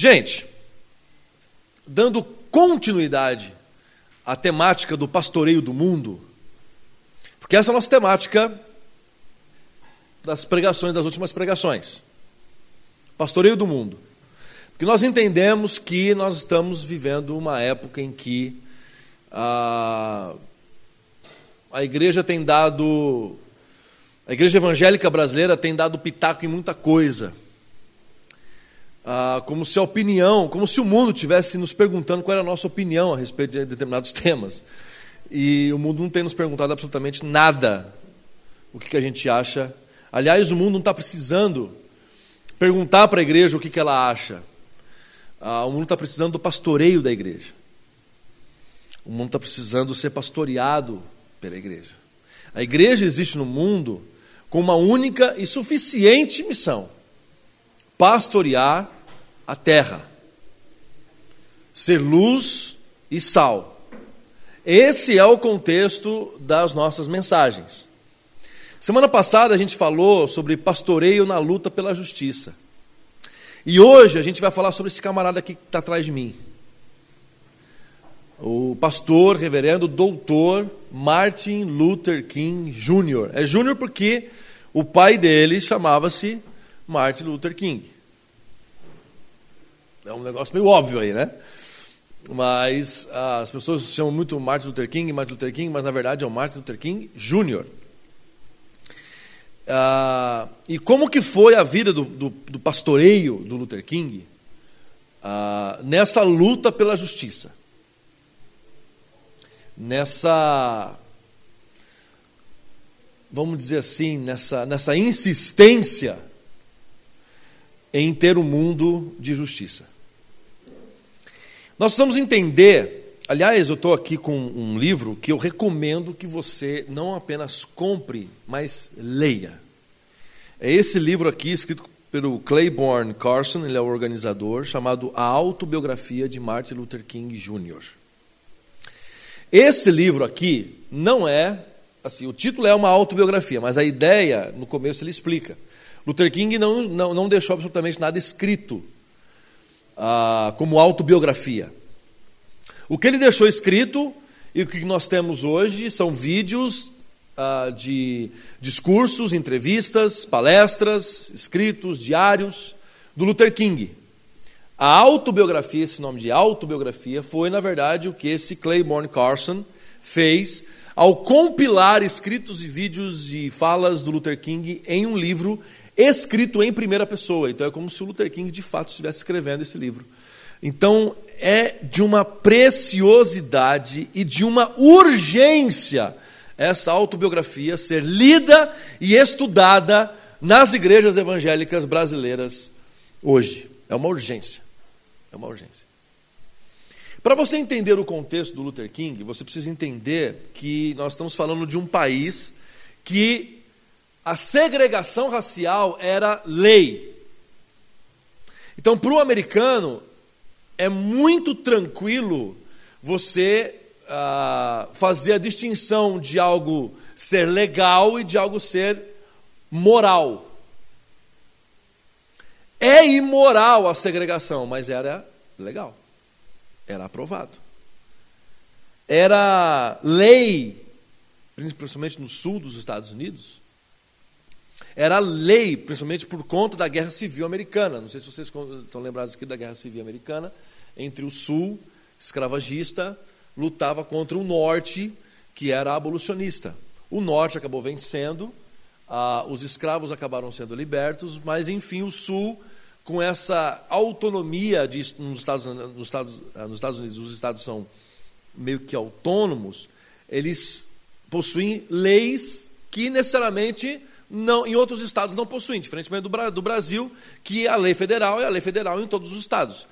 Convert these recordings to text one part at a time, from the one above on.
Gente, dando continuidade à temática do pastoreio do mundo, porque essa é a nossa temática das pregações, das últimas pregações. Pastoreio do mundo. Porque nós entendemos que nós estamos vivendo uma época em que a, a igreja tem dado. A igreja evangélica brasileira tem dado pitaco em muita coisa. Ah, como se a opinião, como se o mundo tivesse nos perguntando qual era a nossa opinião a respeito de determinados temas. E o mundo não tem nos perguntado absolutamente nada o que, que a gente acha. Aliás, o mundo não está precisando perguntar para a igreja o que, que ela acha. Ah, o mundo está precisando do pastoreio da igreja. O mundo está precisando ser pastoreado pela igreja. A igreja existe no mundo com uma única e suficiente missão: pastorear a terra, ser luz e sal. Esse é o contexto das nossas mensagens. Semana passada a gente falou sobre pastoreio na luta pela justiça. E hoje a gente vai falar sobre esse camarada aqui que está atrás de mim. O pastor, reverendo, doutor Martin Luther King Jr. É Júnior porque o pai dele chamava-se Martin Luther King. É um negócio meio óbvio aí, né? Mas ah, as pessoas chamam muito Martin Luther King, Martin Luther King, mas na verdade é o Martin Luther King Jr. Ah, e como que foi a vida do, do, do pastoreio do Luther King ah, nessa luta pela justiça? Nessa, vamos dizer assim, nessa, nessa insistência em ter um mundo de justiça. Nós precisamos entender, aliás, eu estou aqui com um livro que eu recomendo que você não apenas compre, mas leia. É esse livro aqui, escrito pelo Claiborne Carson, ele é o organizador, chamado A Autobiografia de Martin Luther King Jr. Esse livro aqui não é, assim, o título é uma autobiografia, mas a ideia, no começo ele explica. Luther King não, não, não deixou absolutamente nada escrito ah, como autobiografia. O que ele deixou escrito e o que nós temos hoje são vídeos ah, de discursos, entrevistas, palestras, escritos, diários do Luther King. A autobiografia, esse nome de autobiografia, foi na verdade o que esse Claiborne Carson fez ao compilar escritos e vídeos e falas do Luther King em um livro escrito em primeira pessoa. Então é como se o Luther King de fato estivesse escrevendo esse livro. Então é de uma preciosidade e de uma urgência essa autobiografia ser lida e estudada nas igrejas evangélicas brasileiras hoje. É uma urgência. É uma urgência. Para você entender o contexto do Luther King, você precisa entender que nós estamos falando de um país que a segregação racial era lei. Então, para o americano, é muito tranquilo você ah, fazer a distinção de algo ser legal e de algo ser moral. É imoral a segregação, mas era legal, era aprovado. Era lei, principalmente no sul dos Estados Unidos, era lei, principalmente por conta da Guerra Civil Americana. Não sei se vocês estão lembrados aqui da Guerra Civil Americana, entre o Sul, escravagista, lutava contra o Norte, que era abolicionista. O Norte acabou vencendo, ah, os escravos acabaram sendo libertos, mas enfim, o Sul, com essa autonomia de, nos, Estados, nos, Estados, ah, nos Estados Unidos, os estados são meio que autônomos, eles possuem leis que necessariamente não, em outros estados não possuem, diferentemente do, do Brasil, que a lei federal é a lei federal em todos os estados.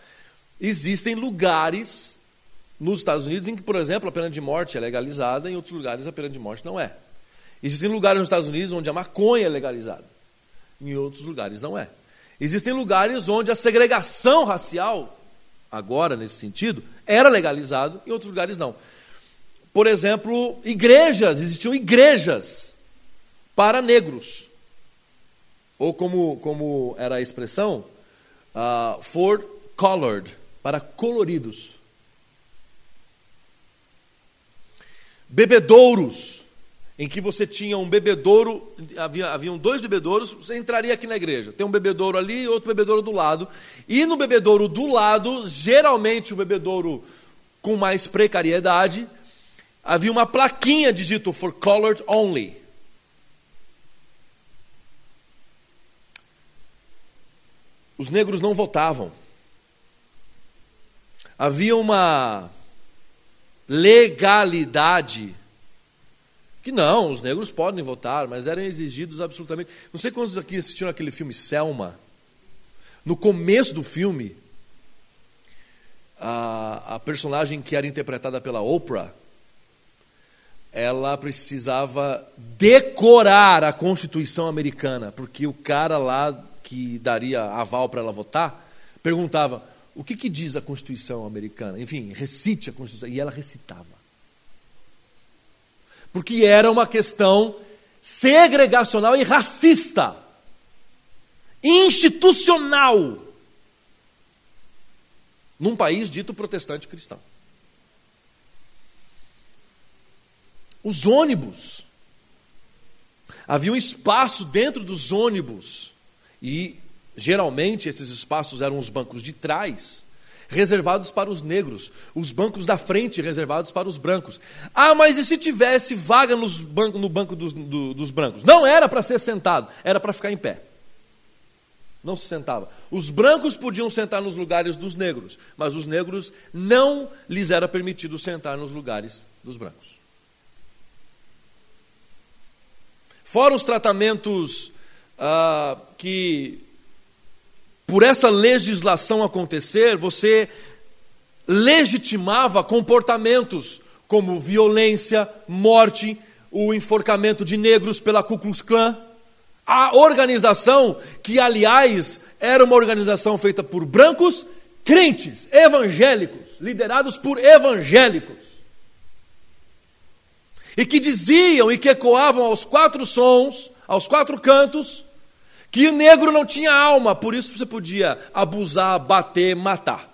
Existem lugares nos Estados Unidos em que, por exemplo, a pena de morte é legalizada, em outros lugares a pena de morte não é. Existem lugares nos Estados Unidos onde a maconha é legalizada, em outros lugares não é. Existem lugares onde a segregação racial, agora nesse sentido, era legalizado, em outros lugares não. Por exemplo, igrejas, existiam igrejas para negros. Ou como, como era a expressão, uh, for colored, para coloridos. Bebedouros, em que você tinha um bebedouro, havia, haviam dois bebedouros, você entraria aqui na igreja. Tem um bebedouro ali e outro bebedouro do lado. E no bebedouro do lado, geralmente o bebedouro com mais precariedade, havia uma plaquinha dito for colored only. Os negros não votavam. Havia uma legalidade que não, os negros podem votar, mas eram exigidos absolutamente. Não sei quantos aqui assistiram aquele filme Selma. No começo do filme, a, a personagem que era interpretada pela Oprah, ela precisava decorar a Constituição americana, porque o cara lá que daria aval para ela votar perguntava: o que, que diz a Constituição americana? Enfim, recite a Constituição. E ela recitava. Porque era uma questão segregacional e racista, institucional, num país dito protestante cristão. Os ônibus. Havia um espaço dentro dos ônibus e Geralmente, esses espaços eram os bancos de trás, reservados para os negros, os bancos da frente reservados para os brancos. Ah, mas e se tivesse vaga nos banco, no banco dos, do, dos brancos? Não era para ser sentado, era para ficar em pé. Não se sentava. Os brancos podiam sentar nos lugares dos negros, mas os negros não lhes era permitido sentar nos lugares dos brancos. Fora os tratamentos ah, que por essa legislação acontecer, você legitimava comportamentos como violência, morte, o enforcamento de negros pela Ku Klux Klan. A organização, que aliás era uma organização feita por brancos, crentes, evangélicos, liderados por evangélicos. E que diziam e que ecoavam aos quatro sons, aos quatro cantos, que negro não tinha alma, por isso você podia abusar, bater, matar.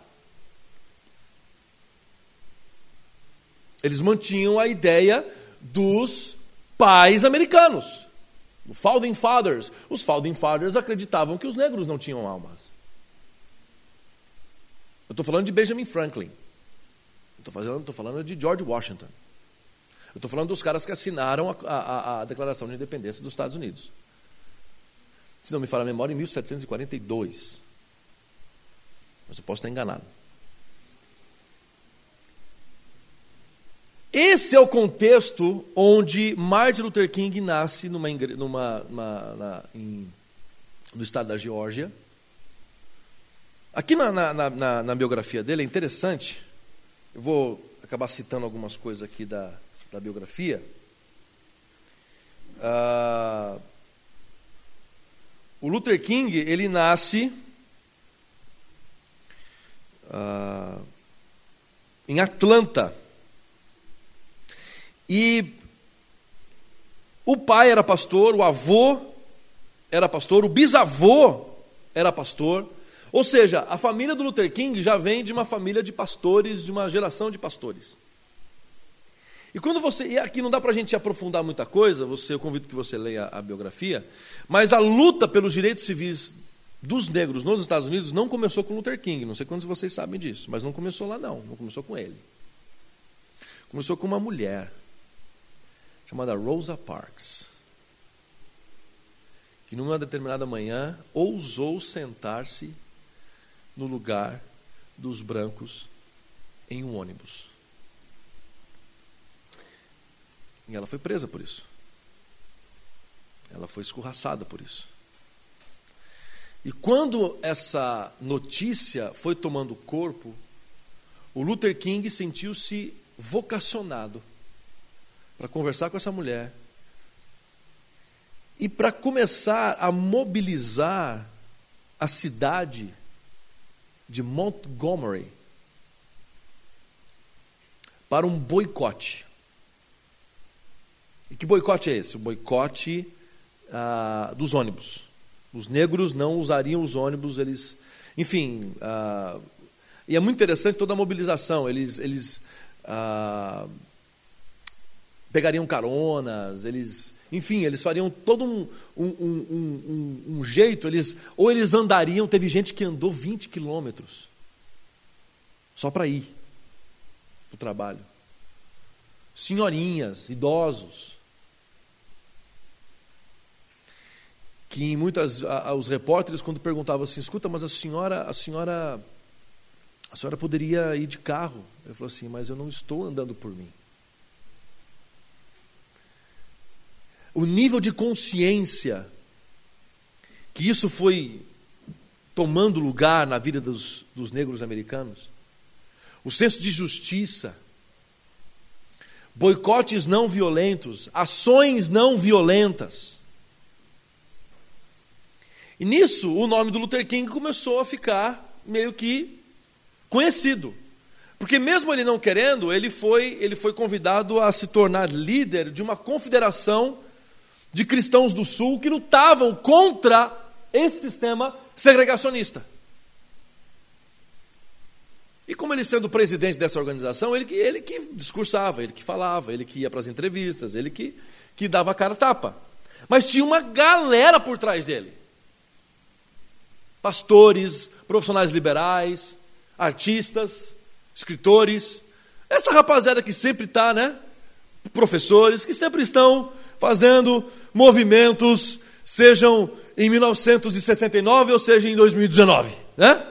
Eles mantinham a ideia dos pais americanos, o Founding Fathers. Os Founding Fathers acreditavam que os negros não tinham almas. Eu estou falando de Benjamin Franklin. Estou falando, falando de George Washington. Eu estou falando dos caras que assinaram a, a, a Declaração de Independência dos Estados Unidos se não me falha a memória, em 1742. Mas eu posso estar enganado. Esse é o contexto onde Martin Luther King nasce numa, numa, numa na, em, no estado da Geórgia. Aqui na, na, na, biografia dele é interessante, eu vou acabar citando algumas coisas aqui da, da biografia. Uh, o Luther King, ele nasce uh, em Atlanta. E o pai era pastor, o avô era pastor, o bisavô era pastor. Ou seja, a família do Luther King já vem de uma família de pastores, de uma geração de pastores. E quando você. E aqui não dá para a gente aprofundar muita coisa, você, eu convido que você leia a biografia, mas a luta pelos direitos civis dos negros nos Estados Unidos não começou com Luther King, não sei quantos de vocês sabem disso, mas não começou lá não, não começou com ele. Começou com uma mulher chamada Rosa Parks, que numa determinada manhã ousou sentar-se no lugar dos brancos em um ônibus. E ela foi presa por isso. Ela foi escorraçada por isso. E quando essa notícia foi tomando corpo, o Luther King sentiu-se vocacionado para conversar com essa mulher e para começar a mobilizar a cidade de Montgomery para um boicote. E que boicote é esse? O boicote ah, dos ônibus. Os negros não usariam os ônibus, eles, enfim, ah, e é muito interessante toda a mobilização. Eles, eles ah, pegariam caronas, eles, enfim, eles fariam todo um, um, um, um, jeito, eles, ou eles andariam, teve gente que andou 20 quilômetros só para ir para o trabalho. Senhorinhas, idosos. Que muitas os repórteres quando perguntavam assim, escuta, mas a senhora, a senhora a senhora poderia ir de carro. Ele falou assim, mas eu não estou andando por mim. O nível de consciência que isso foi tomando lugar na vida dos, dos negros americanos, o senso de justiça, boicotes não violentos, ações não violentas. E nisso, o nome do Luther King começou a ficar meio que conhecido. Porque mesmo ele não querendo, ele foi, ele foi convidado a se tornar líder de uma confederação de cristãos do sul que lutavam contra esse sistema segregacionista. E como ele sendo presidente dessa organização, ele que, ele que discursava, ele que falava, ele que ia para as entrevistas, ele que, que dava a cara tapa. Mas tinha uma galera por trás dele. Pastores, profissionais liberais, artistas, escritores, essa rapaziada que sempre está, né? Professores, que sempre estão fazendo movimentos, sejam em 1969 ou seja em 2019, né?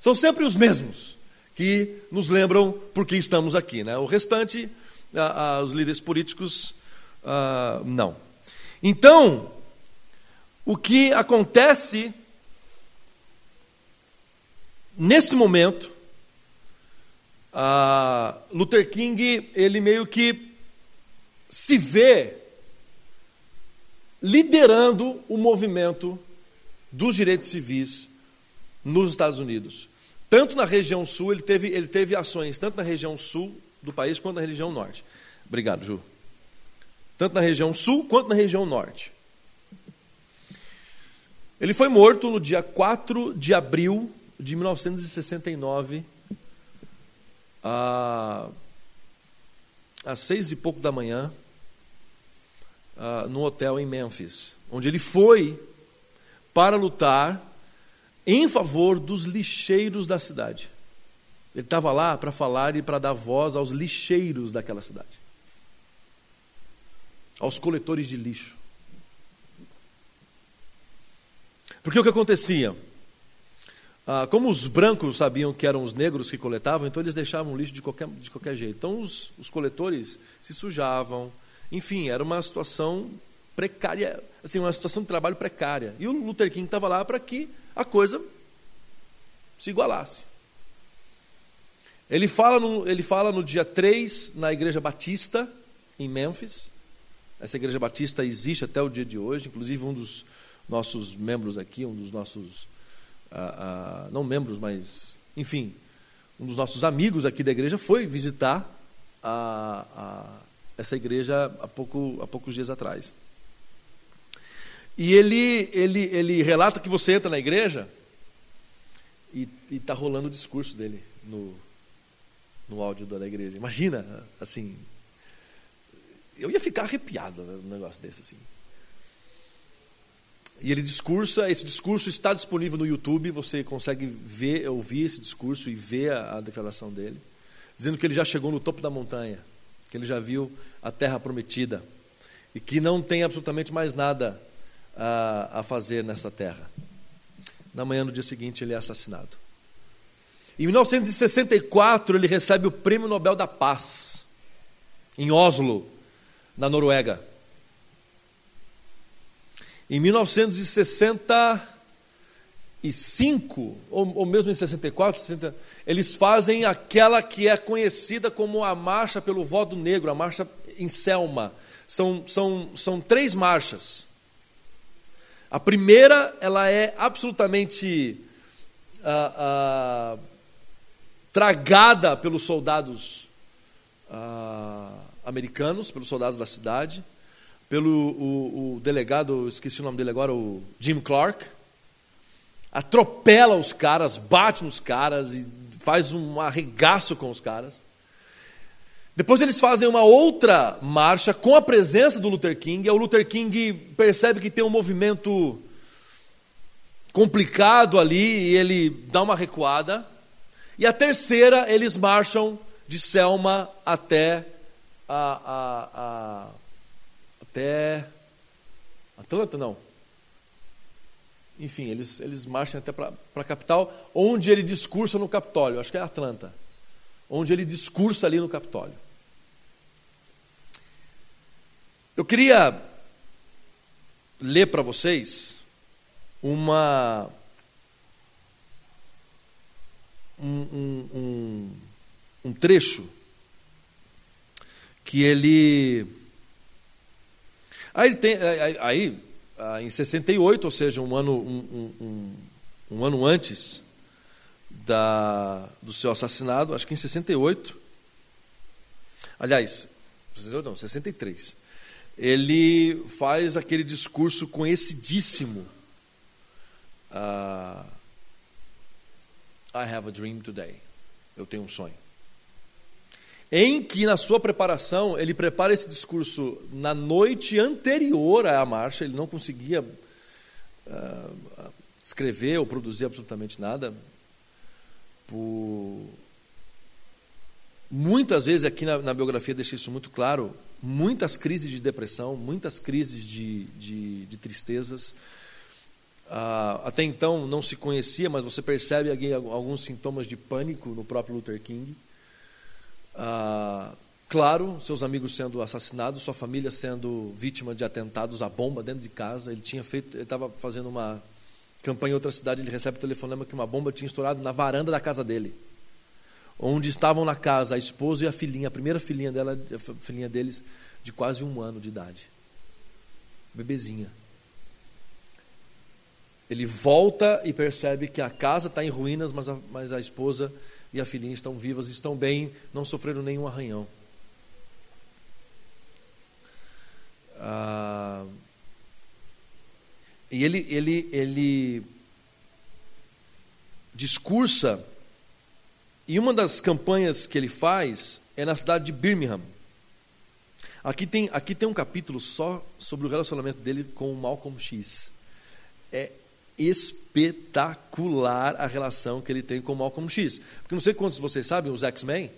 São sempre os mesmos que nos lembram por que estamos aqui, né? O restante, os líderes políticos, não. Então, o que acontece nesse momento, Luther King, ele meio que se vê liderando o movimento dos direitos civis nos Estados Unidos. Tanto na região sul, ele teve, ele teve ações, tanto na região sul do país quanto na região norte. Obrigado, Ju. Tanto na região sul quanto na região norte. Ele foi morto no dia 4 de abril de 1969, às seis e pouco da manhã, no hotel em Memphis, onde ele foi para lutar em favor dos lixeiros da cidade. Ele estava lá para falar e para dar voz aos lixeiros daquela cidade, aos coletores de lixo. Porque o que acontecia? Ah, como os brancos sabiam que eram os negros que coletavam, então eles deixavam lixo de qualquer, de qualquer jeito. Então os, os coletores se sujavam. Enfim, era uma situação precária, assim, uma situação de trabalho precária. E o Luther King estava lá para que a coisa se igualasse. Ele fala, no, ele fala no dia 3 na Igreja Batista, em Memphis. Essa Igreja Batista existe até o dia de hoje, inclusive um dos nossos membros aqui, um dos nossos não membros, mas, enfim, um dos nossos amigos aqui da igreja foi visitar a, essa igreja há, pouco, há poucos dias atrás. E ele, ele, ele relata que você entra na igreja e está rolando o discurso dele no, no áudio da igreja. Imagina, assim. Eu ia ficar arrepiado num negócio desse, assim. E ele discursa, esse discurso está disponível no YouTube, você consegue ver, ouvir esse discurso e ver a, a declaração dele, dizendo que ele já chegou no topo da montanha, que ele já viu a terra prometida e que não tem absolutamente mais nada a, a fazer nessa terra. Na manhã do dia seguinte ele é assassinado. Em 1964 ele recebe o Prêmio Nobel da Paz em Oslo, na Noruega. Em 1965, ou, ou mesmo em 64, 60, eles fazem aquela que é conhecida como a Marcha pelo Voto Negro, a Marcha em Selma. São, são, são três marchas. A primeira, ela é absolutamente ah, ah, tragada pelos soldados ah, americanos, pelos soldados da cidade pelo o, o delegado, esqueci o nome dele agora, o Jim Clark. atropela os caras, bate nos caras e faz um arregaço com os caras. Depois eles fazem uma outra marcha com a presença do Luther King. E o Luther King percebe que tem um movimento complicado ali e ele dá uma recuada. E a terceira, eles marcham de Selma até a, a, a até Atlanta, não. Enfim, eles, eles marcham até para a capital, onde ele discursa no Capitólio, acho que é Atlanta, onde ele discursa ali no Capitólio. Eu queria ler para vocês uma um, um, um, um, trecho que ele aí tem aí, aí em 68 ou seja um ano um, um ano antes da, do seu assassinado acho que em 68 aliás 68 não 63 ele faz aquele discurso conhecidíssimo. Uh, I have a dream today. Eu tenho um sonho. Em que, na sua preparação, ele prepara esse discurso na noite anterior à marcha, ele não conseguia uh, escrever ou produzir absolutamente nada. Por... Muitas vezes, aqui na, na biografia deixa isso muito claro, muitas crises de depressão, muitas crises de, de, de tristezas. Ah, até então não se conhecia, mas você percebe alguns sintomas de pânico no próprio Luther King. Ah, claro, seus amigos sendo assassinados, sua família sendo vítima de atentados à bomba dentro de casa. Ele tinha feito, ele estava fazendo uma campanha em outra cidade, ele recebe o telefonema que uma bomba tinha estourado na varanda da casa dele onde estavam na casa a esposa e a filhinha, a primeira filhinha dela, a filhinha deles, de quase um ano de idade. Bebezinha. Ele volta e percebe que a casa está em ruínas, mas a, mas a esposa e a filhinha estão vivas, estão bem, não sofreram nenhum arranhão. Ah, e ele, ele, ele discursa e uma das campanhas que ele faz é na cidade de Birmingham. Aqui tem, aqui tem um capítulo só sobre o relacionamento dele com o Malcolm X. É espetacular a relação que ele tem com Malcolm X. Porque não sei quantos de vocês sabem, os X-Men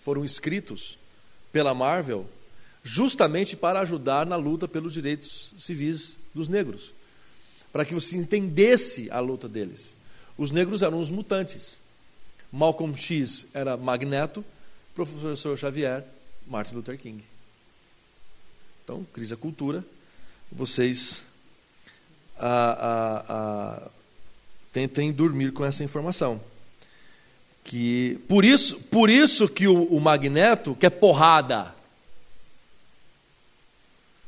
foram escritos pela Marvel justamente para ajudar na luta pelos direitos civis dos negros, para que você entendesse a luta deles. Os negros eram os mutantes. Malcolm X era Magneto, professor Xavier, Martin Luther King. Então, crise da cultura, vocês tentem dormir com essa informação. Que por isso, por isso que o, o Magneto quer porrada.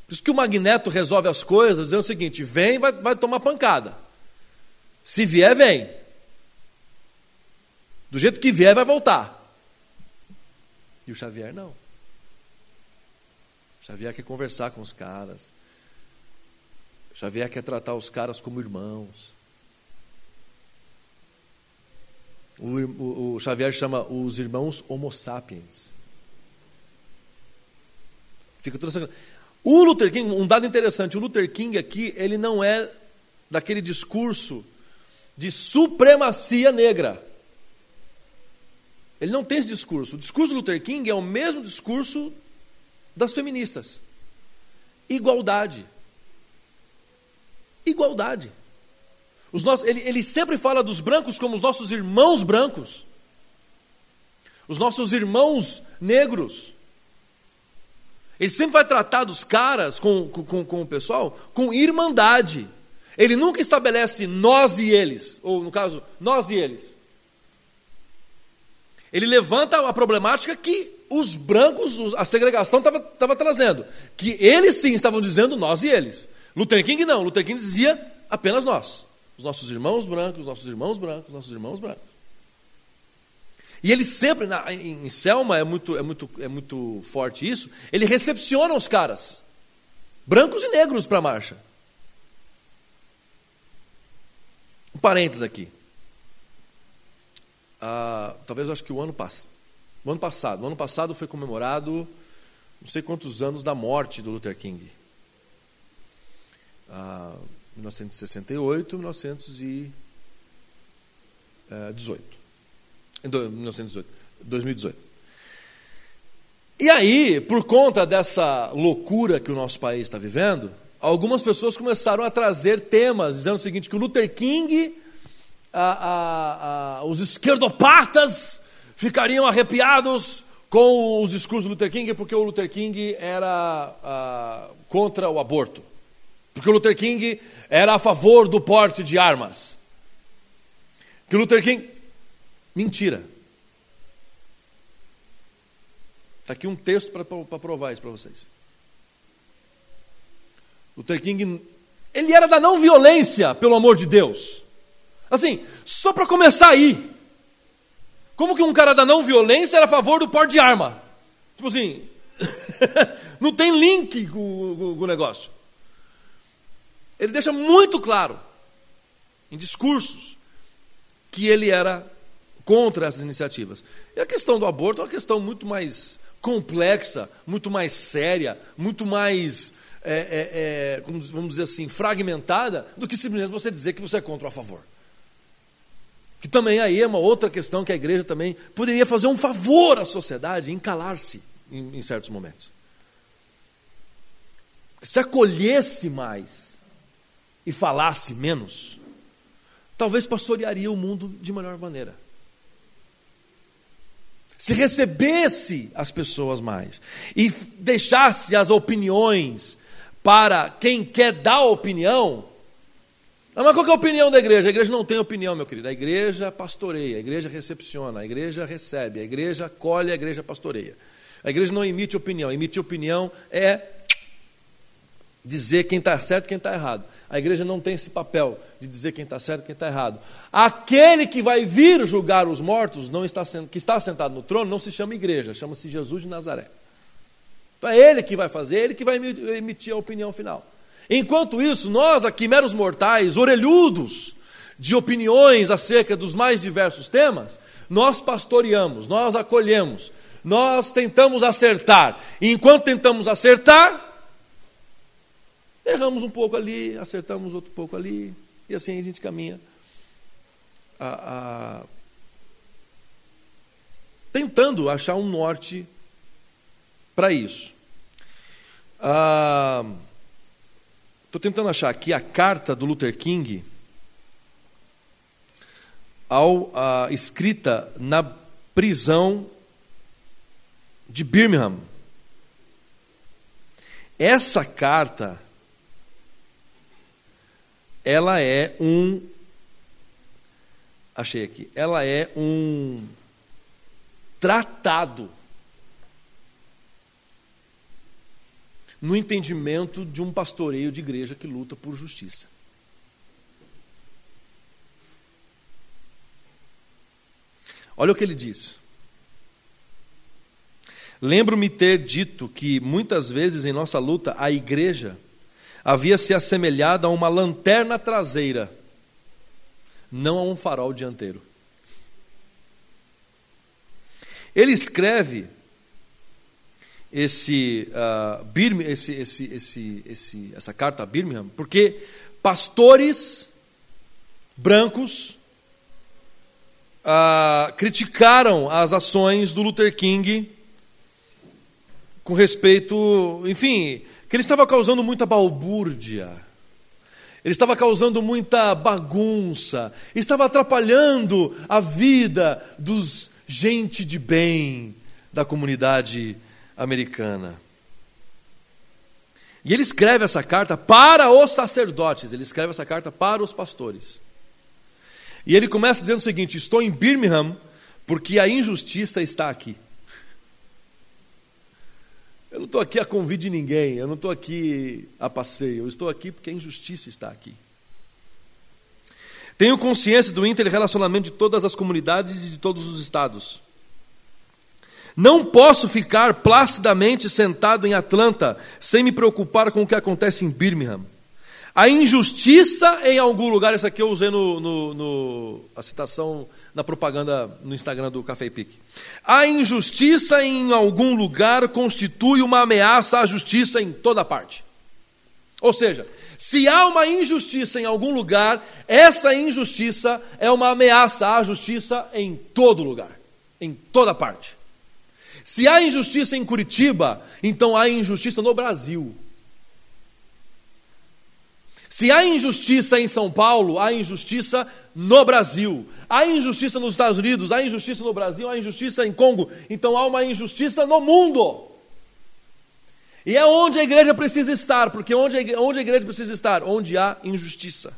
Por isso que o Magneto resolve as coisas dizendo o seguinte: vem, vai, vai tomar pancada. Se vier, vem. Do jeito que vier, vai voltar. E o Xavier não. O Xavier quer conversar com os caras. Xavier quer tratar os caras como irmãos. O, o, o Xavier chama os irmãos Homo sapiens. Fica toda essa... O Luther King, um dado interessante, o Luther King aqui, ele não é daquele discurso de supremacia negra. Ele não tem esse discurso. O discurso do Luther King é o mesmo discurso das feministas. Igualdade. Igualdade. Os nossos, ele, ele sempre fala dos brancos como os nossos irmãos brancos, os nossos irmãos negros. Ele sempre vai tratar dos caras com, com, com o pessoal com irmandade. Ele nunca estabelece nós e eles, ou no caso, nós e eles. Ele levanta a problemática que os brancos, a segregação estava trazendo. Que eles sim estavam dizendo nós e eles. Luther King não. Luther King dizia apenas nós. Os nossos irmãos brancos, os nossos irmãos brancos, os nossos irmãos brancos. E ele sempre, na, em Selma é muito, é, muito, é muito forte isso, ele recepciona os caras, brancos e negros, para a marcha. parênteses aqui. Ah, talvez eu acho que o ano passado. O ano passado. O ano passado foi comemorado não sei quantos anos da morte do Luther King. Ah, 1968, 1918. 1918. 2018. E aí, por conta dessa loucura que o nosso país está vivendo, algumas pessoas começaram a trazer temas, dizendo o seguinte: que o Luther King, a, a, a, os esquerdopatas ficariam arrepiados com os discursos do Luther King, porque o Luther King era contra o aborto, porque o Luther King era a favor do porte de armas. Que o Luther King. Mentira. Está aqui um texto para provar isso para vocês. Luther King, ele era da não violência, pelo amor de Deus. Assim, só para começar aí. Como que um cara da não violência era a favor do porte de arma? Tipo assim, não tem link com, com, com o negócio. Ele deixa muito claro, em discursos, que ele era contra essas iniciativas. E a questão do aborto é uma questão muito mais complexa, muito mais séria, muito mais, é, é, é, vamos dizer assim, fragmentada, do que simplesmente você dizer que você é contra ou a favor. Que também aí é uma outra questão que a igreja também poderia fazer um favor à sociedade em calar-se em, em certos momentos. Se acolhesse mais e falasse menos, talvez pastorearia o mundo de melhor maneira se recebesse as pessoas mais e deixasse as opiniões para quem quer dar opinião. Mas qual é a opinião da igreja? A igreja não tem opinião, meu querido. A igreja pastoreia, a igreja recepciona, a igreja recebe, a igreja acolhe, a igreja pastoreia. A igreja não emite opinião. Emitir opinião é dizer quem está certo e quem está errado. A igreja não tem esse papel de dizer quem está certo e quem está errado. Aquele que vai vir julgar os mortos, não está sendo, que está sentado no trono, não se chama igreja, chama-se Jesus de Nazaré. Então é ele que vai fazer, é ele que vai emitir a opinião final. Enquanto isso, nós aqui, meros mortais, orelhudos de opiniões acerca dos mais diversos temas, nós pastoreamos, nós acolhemos, nós tentamos acertar. E enquanto tentamos acertar, Erramos um pouco ali, acertamos outro pouco ali, e assim a gente caminha. A, a, tentando achar um norte para isso. Estou ah, tentando achar aqui a carta do Luther King ao escrita na prisão de Birmingham. Essa carta ela é um. Achei aqui. Ela é um tratado no entendimento de um pastoreio de igreja que luta por justiça. Olha o que ele diz. Lembro-me ter dito que muitas vezes em nossa luta a igreja havia se assemelhado a uma lanterna traseira, não a um farol dianteiro. Ele escreve esse, uh, Birmingham, esse, esse, esse, esse, essa carta a Birmingham, porque pastores brancos uh, criticaram as ações do Luther King com respeito, enfim, que ele estava causando muita balbúrdia, ele estava causando muita bagunça, estava atrapalhando a vida dos gente de bem da comunidade americana. E ele escreve essa carta para os sacerdotes, ele escreve essa carta para os pastores. E ele começa dizendo o seguinte: Estou em Birmingham porque a injustiça está aqui. Eu não estou aqui a convite de ninguém, eu não estou aqui a passeio, eu estou aqui porque a injustiça está aqui. Tenho consciência do interrelacionamento de todas as comunidades e de todos os estados. Não posso ficar placidamente sentado em Atlanta sem me preocupar com o que acontece em Birmingham. A injustiça em algum lugar, isso aqui eu usei no, no, no, a citação na propaganda no Instagram do Café e Pique. A injustiça em algum lugar constitui uma ameaça à justiça em toda parte. Ou seja, se há uma injustiça em algum lugar, essa injustiça é uma ameaça à justiça em todo lugar, em toda parte. Se há injustiça em Curitiba, então há injustiça no Brasil. Se há injustiça em São Paulo, há injustiça no Brasil. Há injustiça nos Estados Unidos, há injustiça no Brasil, há injustiça em Congo. Então há uma injustiça no mundo. E é onde a igreja precisa estar, porque onde a igreja, onde a igreja precisa estar? Onde há injustiça.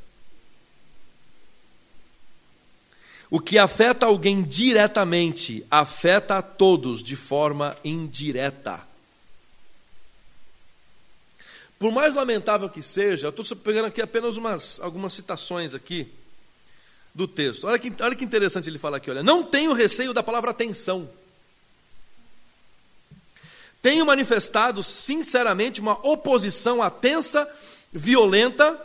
O que afeta alguém diretamente afeta a todos de forma indireta. Por mais lamentável que seja, eu estou pegando aqui apenas umas, algumas citações aqui do texto. Olha que, olha que interessante ele fala aqui, olha. Não tenho receio da palavra atenção. Tenho manifestado sinceramente uma oposição atensa, violenta,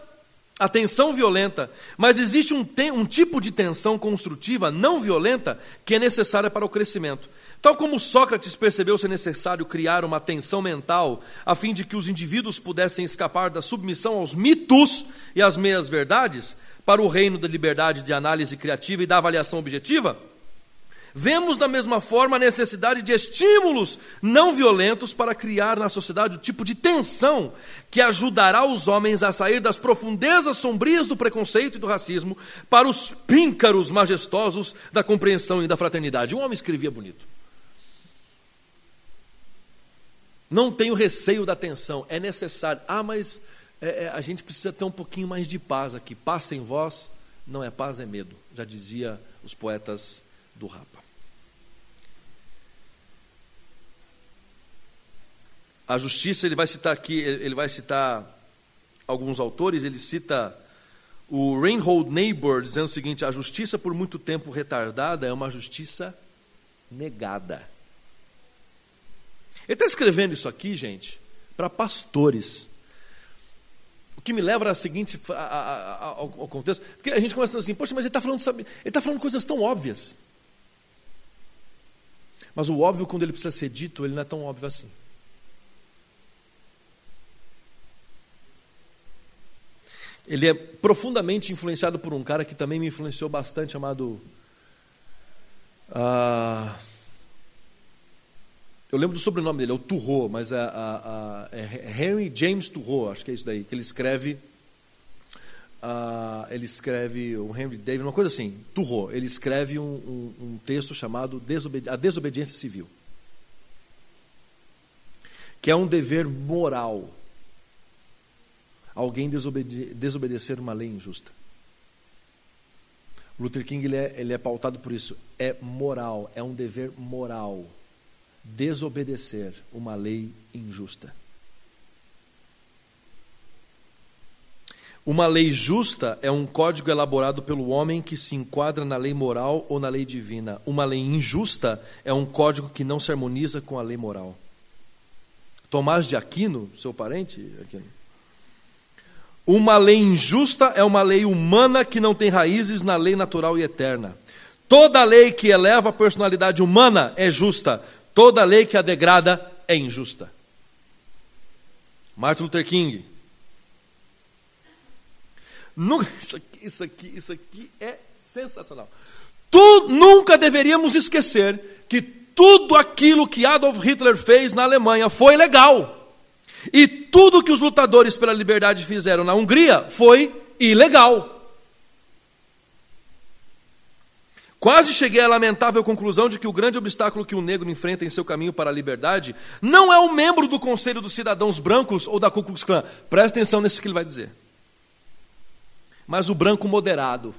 a tensão violenta, mas existe um, um tipo de tensão construtiva não violenta que é necessária para o crescimento. Tal como Sócrates percebeu ser necessário criar uma tensão mental a fim de que os indivíduos pudessem escapar da submissão aos mitos e às meias-verdades para o reino da liberdade de análise criativa e da avaliação objetiva, vemos da mesma forma a necessidade de estímulos não violentos para criar na sociedade o tipo de tensão que ajudará os homens a sair das profundezas sombrias do preconceito e do racismo para os píncaros majestosos da compreensão e da fraternidade. Um homem escrevia bonito. Não tenho receio da tensão, é necessário. Ah, mas é, é, a gente precisa ter um pouquinho mais de paz aqui. Paz sem voz não é paz, é medo. Já dizia os poetas do Rapa. A justiça, ele vai citar aqui, ele vai citar alguns autores, ele cita o Reinhold Niebuhr dizendo o seguinte: a justiça por muito tempo retardada é uma justiça negada. Ele está escrevendo isso aqui, gente, para pastores. O que me leva a seguinte, a, a, a, ao, contexto, porque a gente começa assim, poxa, mas ele está falando, sabe, ele está falando coisas tão óbvias. Mas o óbvio, quando ele precisa ser dito, ele não é tão óbvio assim. Ele é profundamente influenciado por um cara que também me influenciou bastante, chamado. Uh, eu lembro do sobrenome dele, é o Turro, mas é, é Henry James Turro, acho que é isso daí, que ele escreve. Uh, ele escreve, o Henry David, uma coisa assim, Turro, ele escreve um, um, um texto chamado Desobedi A Desobediência Civil, que é um dever moral alguém desobede desobedecer uma lei injusta. Luther King ele é, ele é pautado por isso. É moral, é um dever moral desobedecer uma lei injusta. Uma lei justa é um código elaborado pelo homem que se enquadra na lei moral ou na lei divina. Uma lei injusta é um código que não se harmoniza com a lei moral. Tomás de Aquino, seu parente, Aquino, uma lei injusta é uma lei humana que não tem raízes na lei natural e eterna. Toda lei que eleva a personalidade humana é justa, Toda lei que a degrada é injusta. Martin Luther King. isso, aqui, isso, aqui, isso aqui é sensacional. Tu, nunca deveríamos esquecer que tudo aquilo que Adolf Hitler fez na Alemanha foi legal. E tudo que os lutadores pela liberdade fizeram na Hungria foi ilegal. Quase cheguei à lamentável conclusão de que o grande obstáculo que o negro enfrenta em seu caminho para a liberdade não é o membro do Conselho dos Cidadãos Brancos ou da Ku Klux Klan. Presta atenção nisso que ele vai dizer. Mas o branco moderado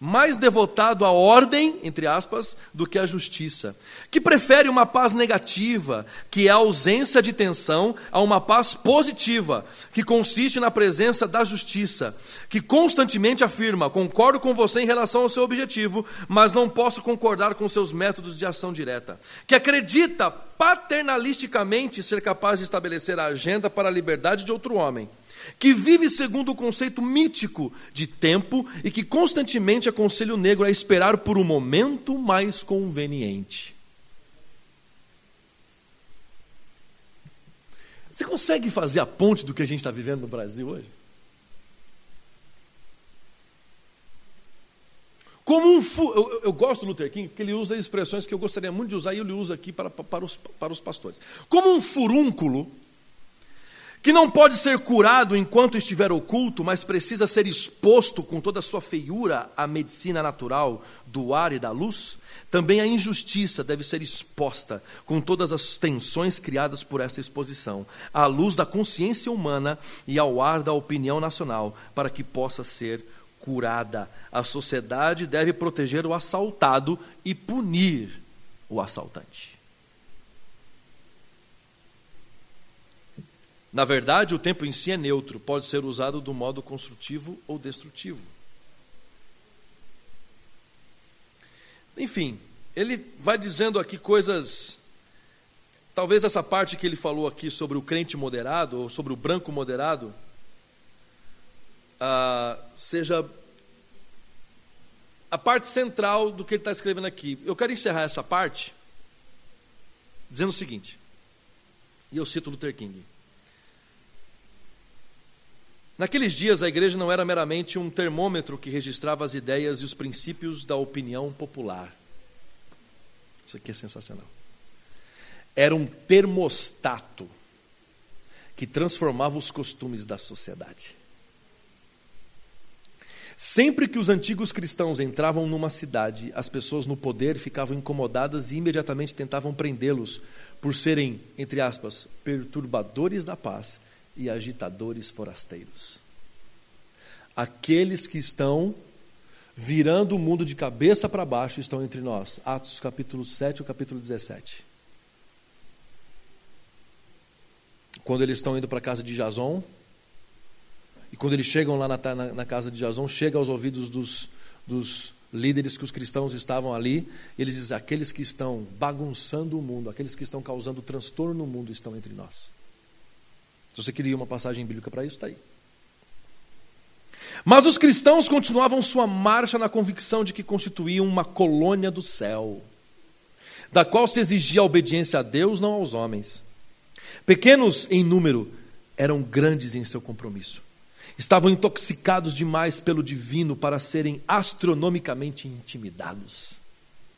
mais devotado à ordem, entre aspas, do que à justiça, que prefere uma paz negativa, que é a ausência de tensão, a uma paz positiva, que consiste na presença da justiça, que constantemente afirma: concordo com você em relação ao seu objetivo, mas não posso concordar com seus métodos de ação direta, que acredita paternalisticamente ser capaz de estabelecer a agenda para a liberdade de outro homem que vive segundo o conceito mítico de tempo e que constantemente aconselha o negro a esperar por um momento mais conveniente. Você consegue fazer a ponte do que a gente está vivendo no Brasil hoje? Como um fu eu, eu, gosto do Luther King porque ele usa expressões que eu gostaria muito de usar e ele usa aqui para, para, os, para os pastores. Como um furúnculo que não pode ser curado enquanto estiver oculto, mas precisa ser exposto com toda a sua feiura à medicina natural do ar e da luz, também a injustiça deve ser exposta com todas as tensões criadas por essa exposição, à luz da consciência humana e ao ar da opinião nacional, para que possa ser curada. A sociedade deve proteger o assaltado e punir o assaltante. Na verdade, o tempo em si é neutro, pode ser usado do modo construtivo ou destrutivo. Enfim, ele vai dizendo aqui coisas. Talvez essa parte que ele falou aqui sobre o crente moderado, ou sobre o branco moderado, ah, seja a parte central do que ele está escrevendo aqui. Eu quero encerrar essa parte dizendo o seguinte, e eu cito Luther King. Naqueles dias, a igreja não era meramente um termômetro que registrava as ideias e os princípios da opinião popular. Isso aqui é sensacional. Era um termostato que transformava os costumes da sociedade. Sempre que os antigos cristãos entravam numa cidade, as pessoas no poder ficavam incomodadas e imediatamente tentavam prendê-los por serem, entre aspas, perturbadores da paz e agitadores forasteiros. Aqueles que estão virando o mundo de cabeça para baixo estão entre nós. Atos capítulo 7 e capítulo 17. Quando eles estão indo para a casa de Jason, e quando eles chegam lá na, na, na casa de Jason, chega aos ouvidos dos, dos líderes que os cristãos estavam ali, eles dizem: aqueles que estão bagunçando o mundo, aqueles que estão causando transtorno no mundo estão entre nós. Se você queria uma passagem bíblica para isso, está aí. Mas os cristãos continuavam sua marcha na convicção de que constituíam uma colônia do céu, da qual se exigia a obediência a Deus, não aos homens. Pequenos em número, eram grandes em seu compromisso. Estavam intoxicados demais pelo divino para serem astronomicamente intimidados.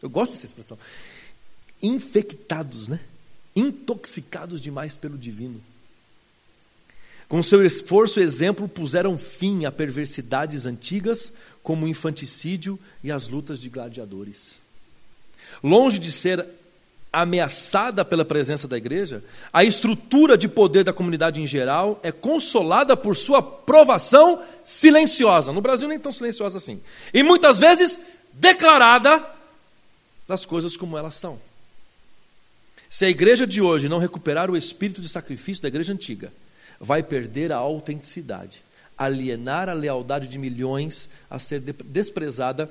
Eu gosto dessa expressão. Infectados, né? Intoxicados demais pelo divino. Com seu esforço e exemplo, puseram fim a perversidades antigas, como o infanticídio e as lutas de gladiadores. Longe de ser ameaçada pela presença da igreja, a estrutura de poder da comunidade em geral é consolada por sua provação silenciosa. No Brasil, nem tão silenciosa assim. E muitas vezes declarada das coisas como elas são. Se a igreja de hoje não recuperar o espírito de sacrifício da igreja antiga, vai perder a autenticidade, alienar a lealdade de milhões a ser desprezada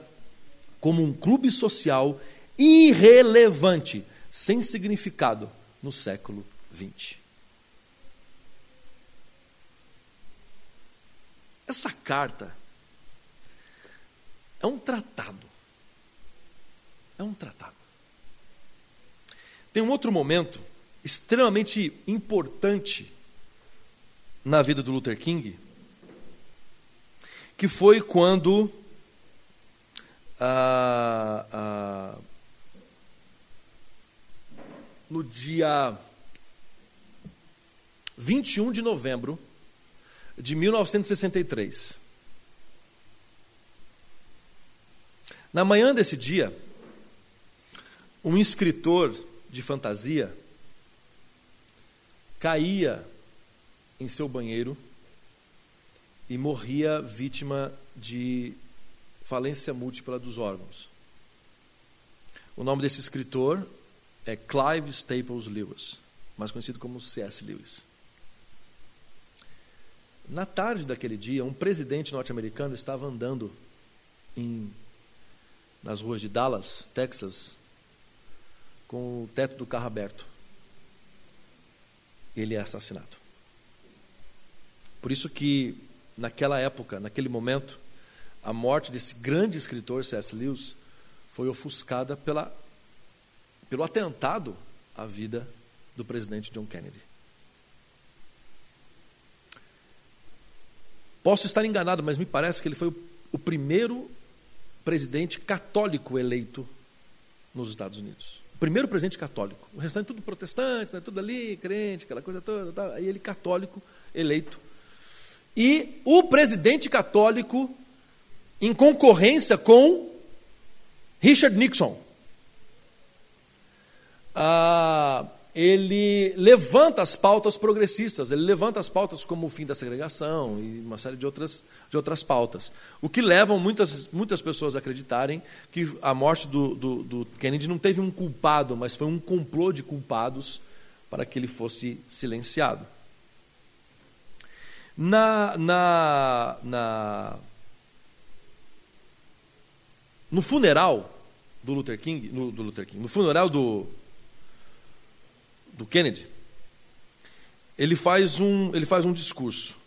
como um clube social irrelevante sem significado no século XX. Essa carta é um tratado. É um tratado. Tem um outro momento extremamente importante na vida do Luther King, que foi quando ah, ah, no dia 21 de novembro de 1963. Na manhã desse dia, um escritor de fantasia caía em seu banheiro e morria vítima de falência múltipla dos órgãos. O nome desse escritor é Clive Staples Lewis, mais conhecido como C.S. Lewis. Na tarde daquele dia, um presidente norte-americano estava andando em, nas ruas de Dallas, Texas, com o teto do carro aberto. Ele é assassinado. Por isso que, naquela época, naquele momento, a morte desse grande escritor, C.S. Lewis, foi ofuscada pela, pelo atentado à vida do presidente John Kennedy. Posso estar enganado, mas me parece que ele foi o, primeiro presidente católico eleito nos Estados Unidos. O primeiro presidente católico. O restante tudo protestante, né? tudo ali, crente, aquela coisa toda. Tá? Aí ele católico eleito. E o presidente católico em concorrência com Richard Nixon. Ah, ele levanta as pautas progressistas, ele levanta as pautas como o fim da segregação e uma série de outras, de outras pautas. O que leva muitas, muitas pessoas a acreditarem que a morte do, do, do Kennedy não teve um culpado, mas foi um complô de culpados para que ele fosse silenciado. Na, na, na, no funeral do Luther King, no, do Luther King, no funeral do, do Kennedy, ele faz um, ele faz um discurso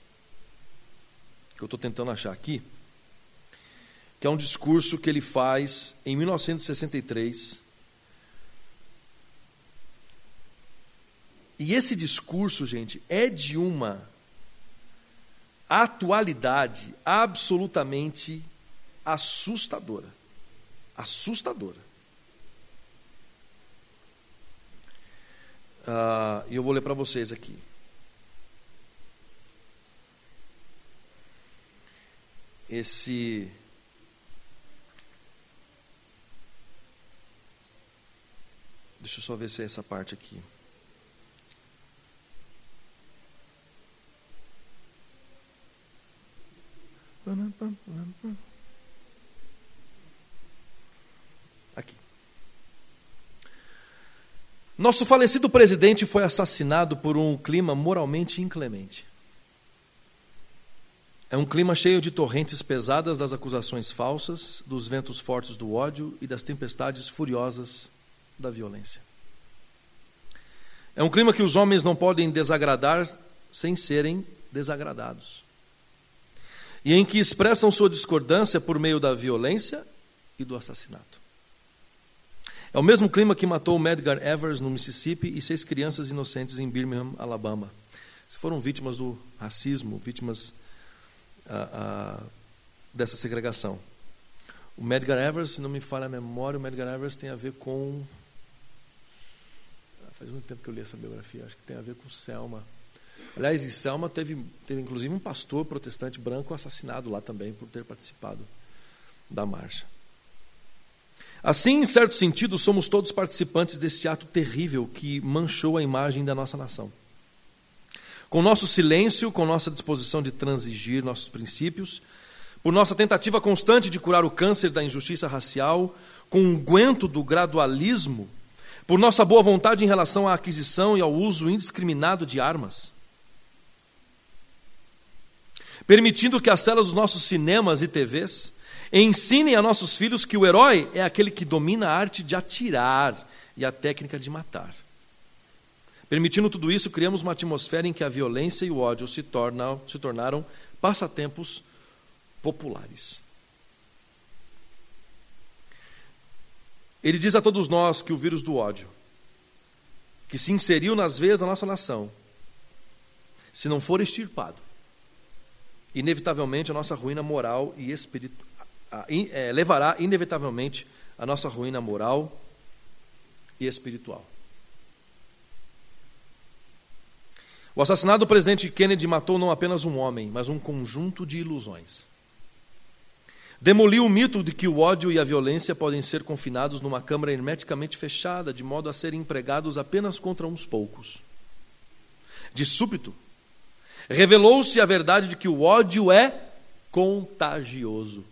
que eu estou tentando achar aqui, que é um discurso que ele faz em 1963. E esse discurso, gente, é de uma atualidade absolutamente assustadora assustadora. Ah, e eu vou ler para vocês aqui. Esse. Deixa eu só ver se é essa parte aqui. Aqui. Nosso falecido presidente foi assassinado por um clima moralmente inclemente. É um clima cheio de torrentes pesadas das acusações falsas, dos ventos fortes do ódio e das tempestades furiosas da violência. É um clima que os homens não podem desagradar sem serem desagradados. E em que expressam sua discordância por meio da violência e do assassinato. É o mesmo clima que matou Medgar Evers no Mississippi e seis crianças inocentes em Birmingham, Alabama. Se foram vítimas do racismo, vítimas ah, ah, dessa segregação. O Medgar Evers, se não me falha a memória, o Medgar Evers tem a ver com. Ah, faz muito tempo que eu li essa biografia, acho que tem a ver com Selma. Aliás, em Selma teve, teve inclusive um pastor protestante branco assassinado lá também por ter participado da marcha. Assim, em certo sentido, somos todos participantes desse ato terrível que manchou a imagem da nossa nação. Com nosso silêncio, com nossa disposição de transigir nossos princípios, por nossa tentativa constante de curar o câncer da injustiça racial, com o unguento do gradualismo, por nossa boa vontade em relação à aquisição e ao uso indiscriminado de armas, permitindo que as celas dos nossos cinemas e TVs Ensinem a nossos filhos que o herói é aquele que domina a arte de atirar e a técnica de matar. Permitindo tudo isso, criamos uma atmosfera em que a violência e o ódio se, tornam, se tornaram passatempos populares. Ele diz a todos nós que o vírus do ódio, que se inseriu nas veias da nossa nação, se não for extirpado, inevitavelmente a nossa ruína moral e espiritual é, levará inevitavelmente à nossa ruína moral e espiritual. O assassinato do presidente Kennedy matou não apenas um homem, mas um conjunto de ilusões. Demoliu o mito de que o ódio e a violência podem ser confinados numa câmara hermeticamente fechada, de modo a serem empregados apenas contra uns poucos. De súbito, revelou-se a verdade de que o ódio é contagioso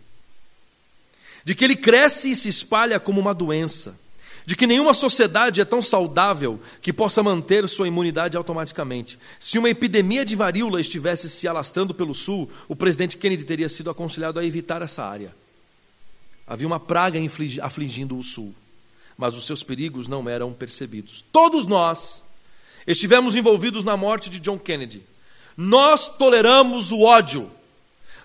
de que ele cresce e se espalha como uma doença, de que nenhuma sociedade é tão saudável que possa manter sua imunidade automaticamente. Se uma epidemia de varíola estivesse se alastrando pelo sul, o presidente Kennedy teria sido aconselhado a evitar essa área. Havia uma praga afligindo o sul, mas os seus perigos não eram percebidos. Todos nós estivemos envolvidos na morte de John Kennedy, Nós toleramos o ódio.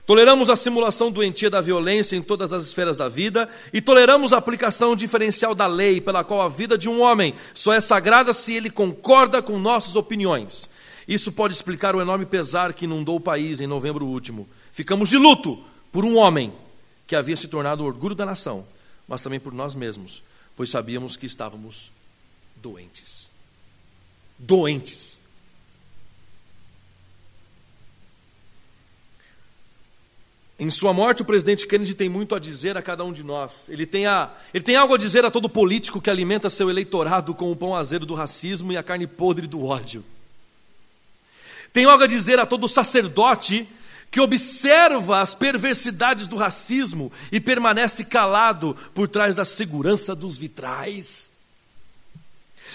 Toleramos a simulação doentia da violência em todas as esferas da vida e toleramos a aplicação diferencial da lei, pela qual a vida de um homem só é sagrada se ele concorda com nossas opiniões. Isso pode explicar o enorme pesar que inundou o país em novembro último. Ficamos de luto por um homem que havia se tornado o orgulho da nação, mas também por nós mesmos, pois sabíamos que estávamos doentes. Doentes. Em sua morte, o presidente Kennedy tem muito a dizer a cada um de nós. Ele tem, a, ele tem algo a dizer a todo político que alimenta seu eleitorado com o pão azedo do racismo e a carne podre do ódio. Tem algo a dizer a todo sacerdote que observa as perversidades do racismo e permanece calado por trás da segurança dos vitrais.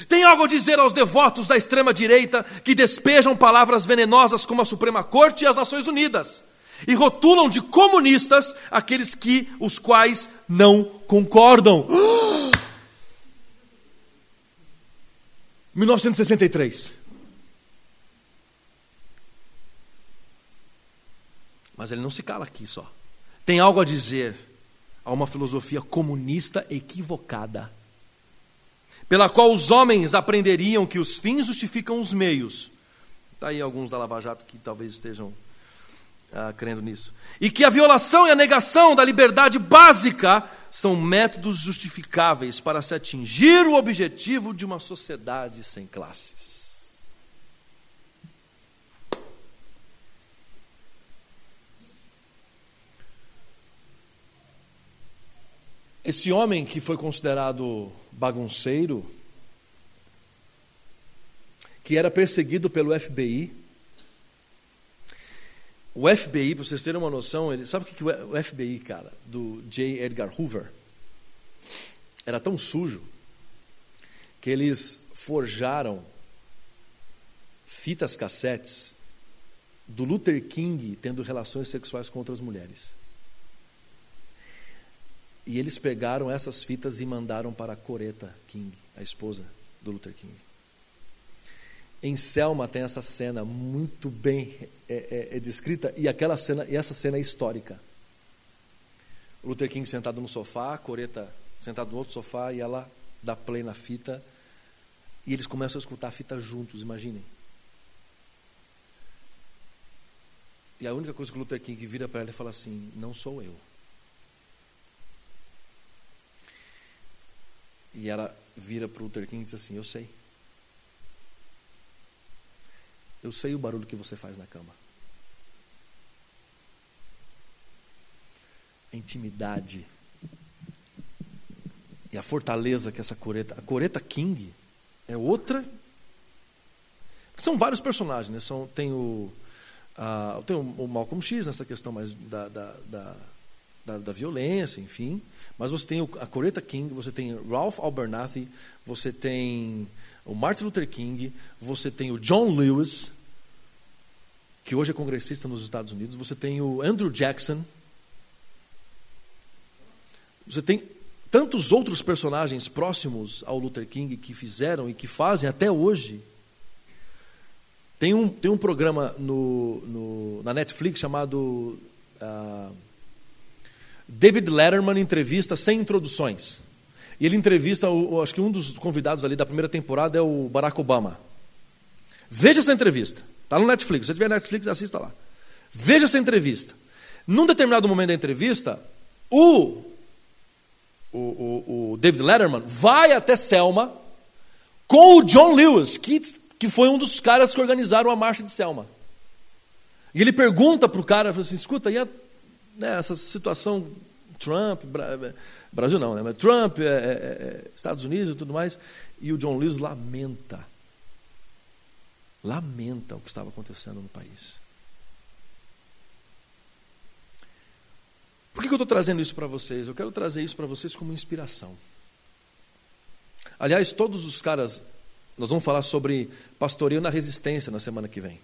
Tem algo a dizer aos devotos da extrema-direita que despejam palavras venenosas como a Suprema Corte e as Nações Unidas e rotulam de comunistas aqueles que os quais não concordam. 1963. Mas ele não se cala aqui só. Tem algo a dizer a uma filosofia comunista equivocada, pela qual os homens aprenderiam que os fins justificam os meios. Está aí alguns da Lava Jato que talvez estejam ah, crendo nisso. E que a violação e a negação da liberdade básica são métodos justificáveis para se atingir o objetivo de uma sociedade sem classes. Esse homem que foi considerado bagunceiro, que era perseguido pelo FBI, o FBI, para vocês terem uma noção, ele, sabe o que, o FBI, cara, do J. Edgar Hoover, era tão sujo que eles forjaram fitas cassetes do Luther King tendo relações sexuais com outras mulheres. E eles pegaram essas fitas e mandaram para a Coretta King, a esposa do Luther King. Em Selma tem essa cena muito bem é, é, é descrita e aquela cena e essa cena é histórica. Luther King sentado no sofá, Coreta sentado no outro sofá e ela dá play na fita e eles começam a escutar a fita juntos, imaginem. E a única coisa que Luther King vira para ela e fala assim: Não sou eu. E ela vira para Luther King e diz assim: Eu sei. Eu sei o barulho que você faz na cama. A intimidade e a fortaleza que essa coreta, a coreta King é outra. São vários personagens, né? São, tem o tem o, Malcolm X nessa questão mais da, da, da, da, da violência, enfim. Mas você tem a Coretta King, você tem Ralph Abernathy, você tem o Martin Luther King, você tem o John Lewis, que hoje é congressista nos Estados Unidos, você tem o Andrew Jackson, você tem tantos outros personagens próximos ao Luther King que fizeram e que fazem até hoje. Tem um, tem um programa no, no na Netflix chamado uh, David Letterman Entrevista Sem Introduções. E ele entrevista, o, acho que um dos convidados ali da primeira temporada é o Barack Obama. Veja essa entrevista. Está no Netflix. Se tiver Netflix, assista lá. Veja essa entrevista. Num determinado momento da entrevista, o, o, o, o David Letterman vai até Selma com o John Lewis, que, que foi um dos caras que organizaram a marcha de Selma. E ele pergunta para o cara, assim, escuta, e a né, essa situação Trump, Brasil não, né, mas Trump, é, é, é, Estados Unidos e tudo mais, e o John Lewis lamenta, lamenta o que estava acontecendo no país. Por que eu estou trazendo isso para vocês? Eu quero trazer isso para vocês como inspiração. Aliás, todos os caras, nós vamos falar sobre pastoreio na resistência na semana que vem.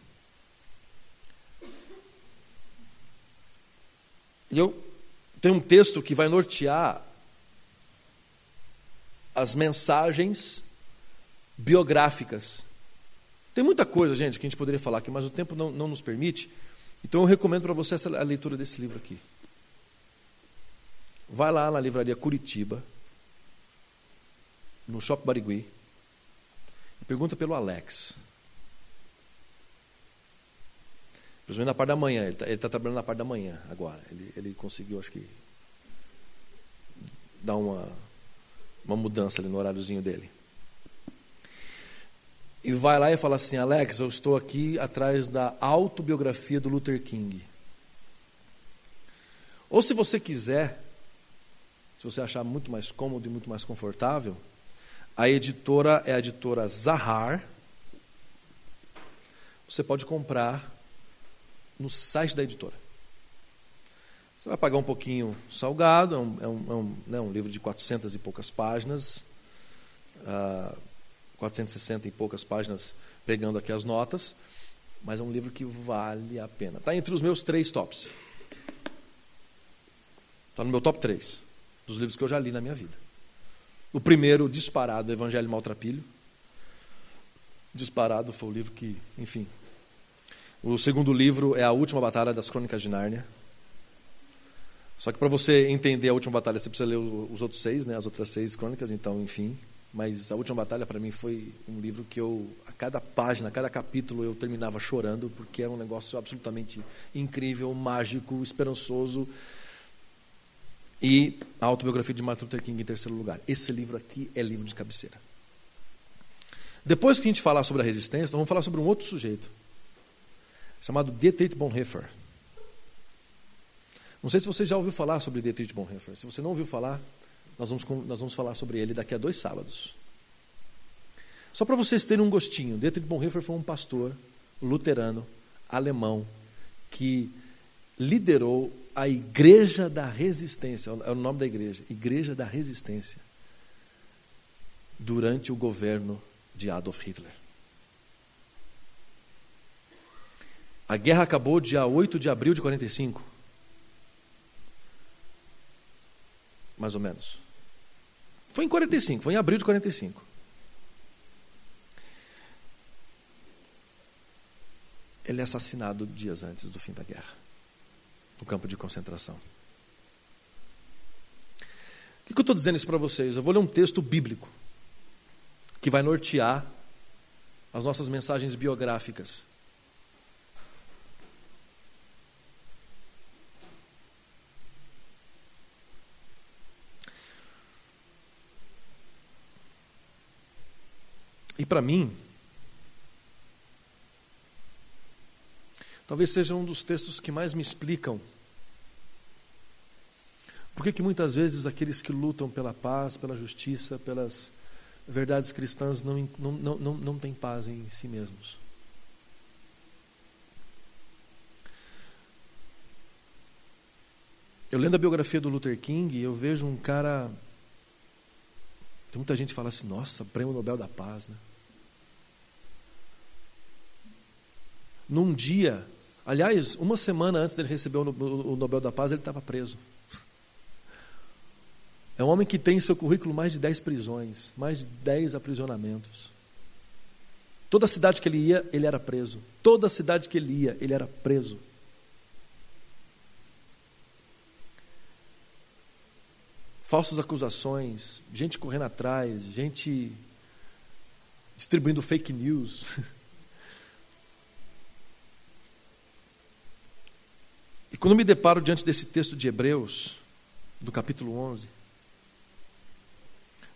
E eu tenho um texto que vai nortear as mensagens biográficas Tem muita coisa, gente, que a gente poderia falar aqui, mas o tempo não, não nos permite. Então eu recomendo para você essa, a leitura desse livro aqui. Vai lá na livraria Curitiba, no Shopping Barigui, e pergunta pelo Alex. Principalmente na parte da manhã, ele está tá trabalhando na parte da manhã agora. Ele, ele conseguiu, acho que, dar uma, uma mudança ali no horáriozinho dele e vai lá e fala assim: Alex, eu estou aqui atrás da autobiografia do Luther King. Ou se você quiser, se você achar muito mais cômodo e muito mais confortável, a editora é a editora Zahar. Você pode comprar no site da editora. Você vai pagar um pouquinho salgado, é um, é um, é um, né, um livro de 400 e poucas páginas. Uh, 460 e poucas páginas, pegando aqui as notas, mas é um livro que vale a pena. Está entre os meus três tops. Está no meu top 3 dos livros que eu já li na minha vida. O primeiro, disparado, Evangelho Maltrapilho. Disparado foi o livro que, enfim. O segundo livro é A Última Batalha das Crônicas de Nárnia. Só que para você entender a última batalha, você precisa ler os outros seis, né, as outras seis crônicas, então, enfim, mas a última batalha para mim foi um livro que eu a cada página, a cada capítulo eu terminava chorando porque era um negócio absolutamente incrível, mágico, esperançoso. E a autobiografia de Martin Luther King em terceiro lugar. Esse livro aqui é livro de cabeceira. Depois que a gente falar sobre a resistência, nós vamos falar sobre um outro sujeito chamado Dietrich Bonhoeffer. Não sei se você já ouviu falar sobre Dietrich Bonhoeffer. Se você não ouviu falar, nós vamos, nós vamos falar sobre ele daqui a dois sábados. Só para vocês terem um gostinho, Dietrich Bonhoeffer foi um pastor luterano, alemão, que liderou a Igreja da Resistência, é o nome da igreja, Igreja da Resistência, durante o governo de Adolf Hitler. A guerra acabou dia 8 de abril de 45. Mais ou menos. Foi em 45, foi em abril de 45. Ele é assassinado dias antes do fim da guerra, no campo de concentração. O que eu estou dizendo isso para vocês? Eu vou ler um texto bíblico que vai nortear as nossas mensagens biográficas. Para mim, talvez seja um dos textos que mais me explicam por que, muitas vezes aqueles que lutam pela paz, pela justiça, pelas verdades cristãs não, não, não, não, não têm paz em si mesmos. Eu lendo a biografia do Luther King, eu vejo um cara. Tem muita gente que fala assim, nossa, prêmio Nobel da Paz, né? Num dia, aliás, uma semana antes dele receber o Nobel da Paz, ele estava preso. É um homem que tem em seu currículo mais de 10 prisões, mais de 10 aprisionamentos. Toda cidade que ele ia, ele era preso. Toda cidade que ele ia, ele era preso. Falsas acusações, gente correndo atrás, gente distribuindo fake news. E quando me deparo diante desse texto de Hebreus, do capítulo 11,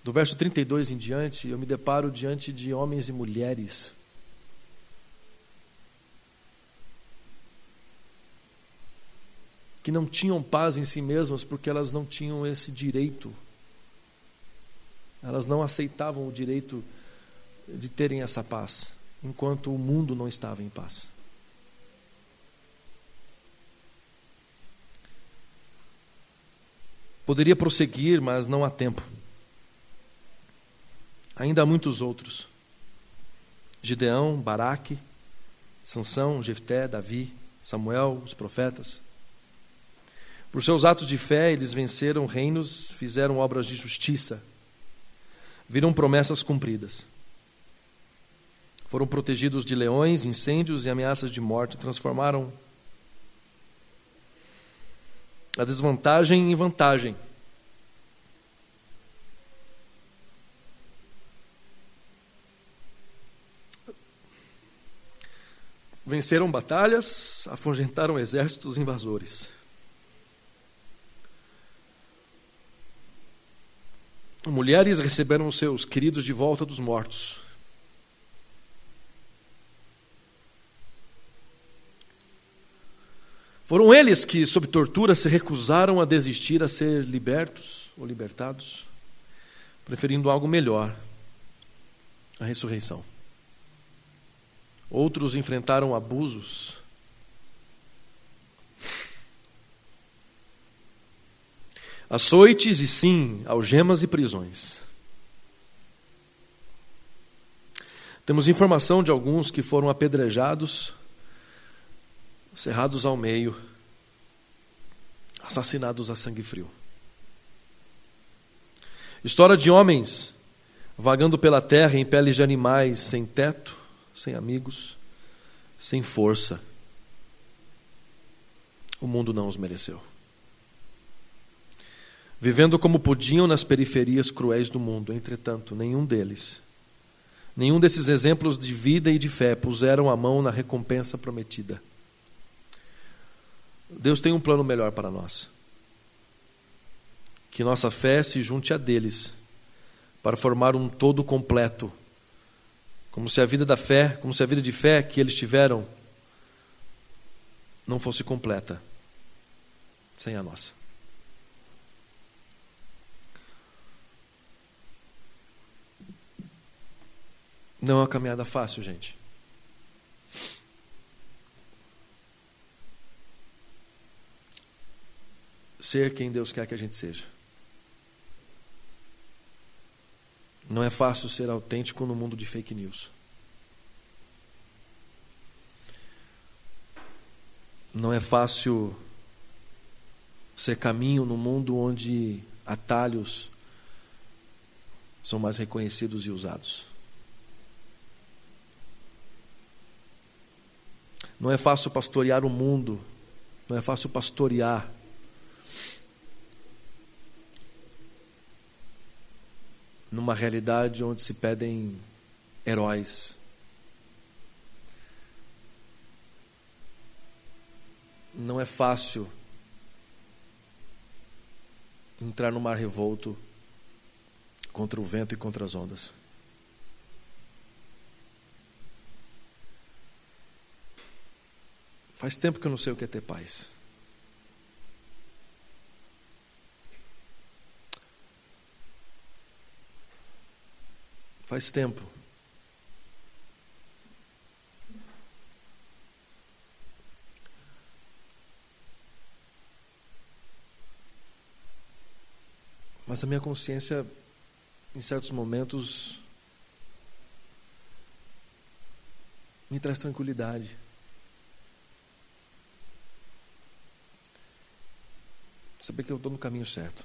do verso 32 em diante, eu me deparo diante de homens e mulheres que não tinham paz em si mesmas porque elas não tinham esse direito. Elas não aceitavam o direito de terem essa paz, enquanto o mundo não estava em paz. Poderia prosseguir, mas não há tempo. Ainda há muitos outros. Gideão, Baraque, Sansão, Jefté, Davi, Samuel, os profetas. Por seus atos de fé, eles venceram reinos, fizeram obras de justiça, viram promessas cumpridas. Foram protegidos de leões, incêndios e ameaças de morte. Transformaram a desvantagem em vantagem. Venceram batalhas, afugentaram exércitos invasores. Mulheres receberam seus queridos de volta dos mortos. Foram eles que, sob tortura, se recusaram a desistir a ser libertos ou libertados, preferindo algo melhor a ressurreição. Outros enfrentaram abusos. Açoites e sim, algemas e prisões. Temos informação de alguns que foram apedrejados, cerrados ao meio, assassinados a sangue frio. História de homens vagando pela terra em peles de animais sem teto, sem amigos, sem força. O mundo não os mereceu. Vivendo como podiam nas periferias cruéis do mundo, entretanto, nenhum deles, nenhum desses exemplos de vida e de fé puseram a mão na recompensa prometida. Deus tem um plano melhor para nós. Que nossa fé se junte a deles para formar um todo completo como se a vida da fé, como se a vida de fé que eles tiveram não fosse completa sem a nossa. Não é uma caminhada fácil, gente. Ser quem Deus quer que a gente seja. Não é fácil ser autêntico no mundo de fake news. Não é fácil ser caminho no mundo onde atalhos são mais reconhecidos e usados. Não é fácil pastorear o mundo, não é fácil pastorear numa realidade onde se pedem heróis. Não é fácil entrar no mar revolto contra o vento e contra as ondas. Faz tempo que eu não sei o que é ter paz. Faz tempo. Mas a minha consciência, em certos momentos, me traz tranquilidade. Saber que eu estou no caminho certo.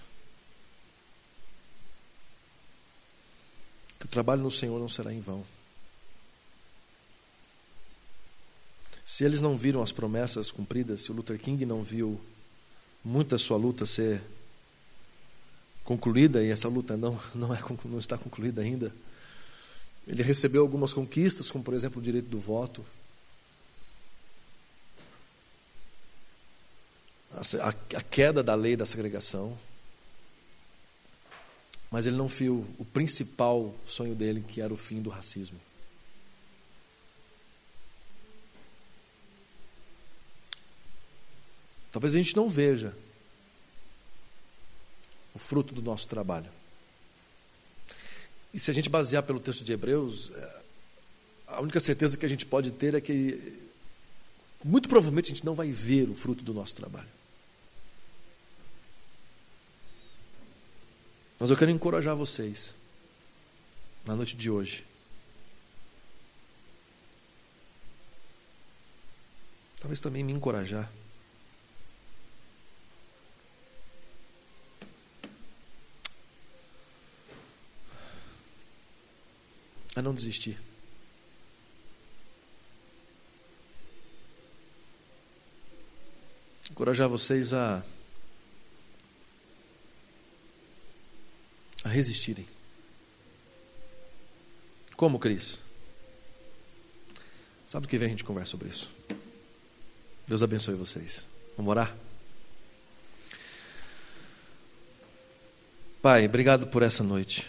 Que o trabalho no Senhor não será em vão. Se eles não viram as promessas cumpridas, se o Luther King não viu muita sua luta ser concluída, e essa luta não, não, é, não está concluída ainda, ele recebeu algumas conquistas, como por exemplo o direito do voto, a, a queda da lei da segregação, mas ele não viu o principal sonho dele, que era o fim do racismo. Talvez a gente não veja o fruto do nosso trabalho. E se a gente basear pelo texto de Hebreus, é, a única certeza que a gente pode ter é que, muito provavelmente, a gente não vai ver o fruto do nosso trabalho. Mas eu quero encorajar vocês, na noite de hoje, talvez também me encorajar. A não desistir. Encorajar vocês a a resistirem. Como, Cris? Sabe o que vem a gente conversa sobre isso? Deus abençoe vocês. Vamos orar? Pai, obrigado por essa noite.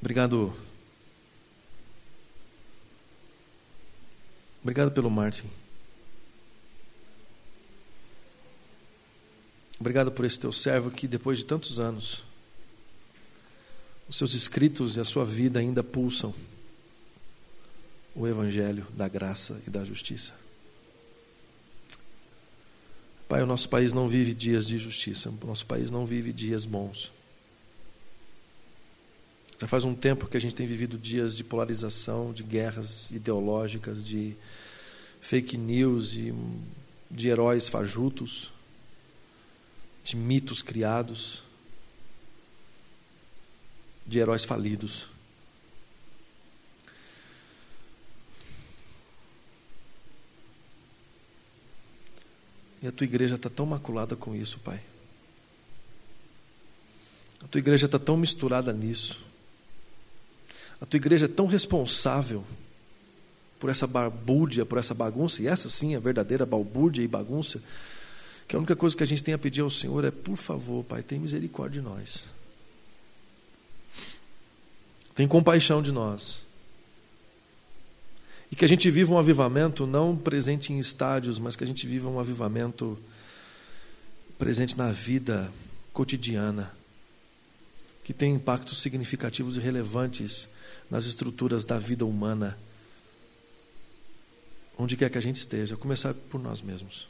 Obrigado. Obrigado pelo Martin. Obrigado por esse teu servo que, depois de tantos anos, os seus escritos e a sua vida ainda pulsam o Evangelho da graça e da justiça. Pai, o nosso país não vive dias de justiça, o nosso país não vive dias bons. Já faz um tempo que a gente tem vivido dias de polarização, de guerras ideológicas, de fake news e de heróis fajutos, de mitos criados, de heróis falidos. E a tua igreja está tão maculada com isso, Pai. A tua igreja está tão misturada nisso. A tua igreja é tão responsável por essa barbúrdia, por essa bagunça, e essa sim é verdadeira balbúrdia e bagunça, que a única coisa que a gente tem a pedir ao Senhor é, por favor, Pai, tem misericórdia de nós. Tem compaixão de nós. E que a gente viva um avivamento não presente em estádios, mas que a gente viva um avivamento presente na vida cotidiana, que tem impactos significativos e relevantes nas estruturas da vida humana, onde quer que a gente esteja, começar por nós mesmos.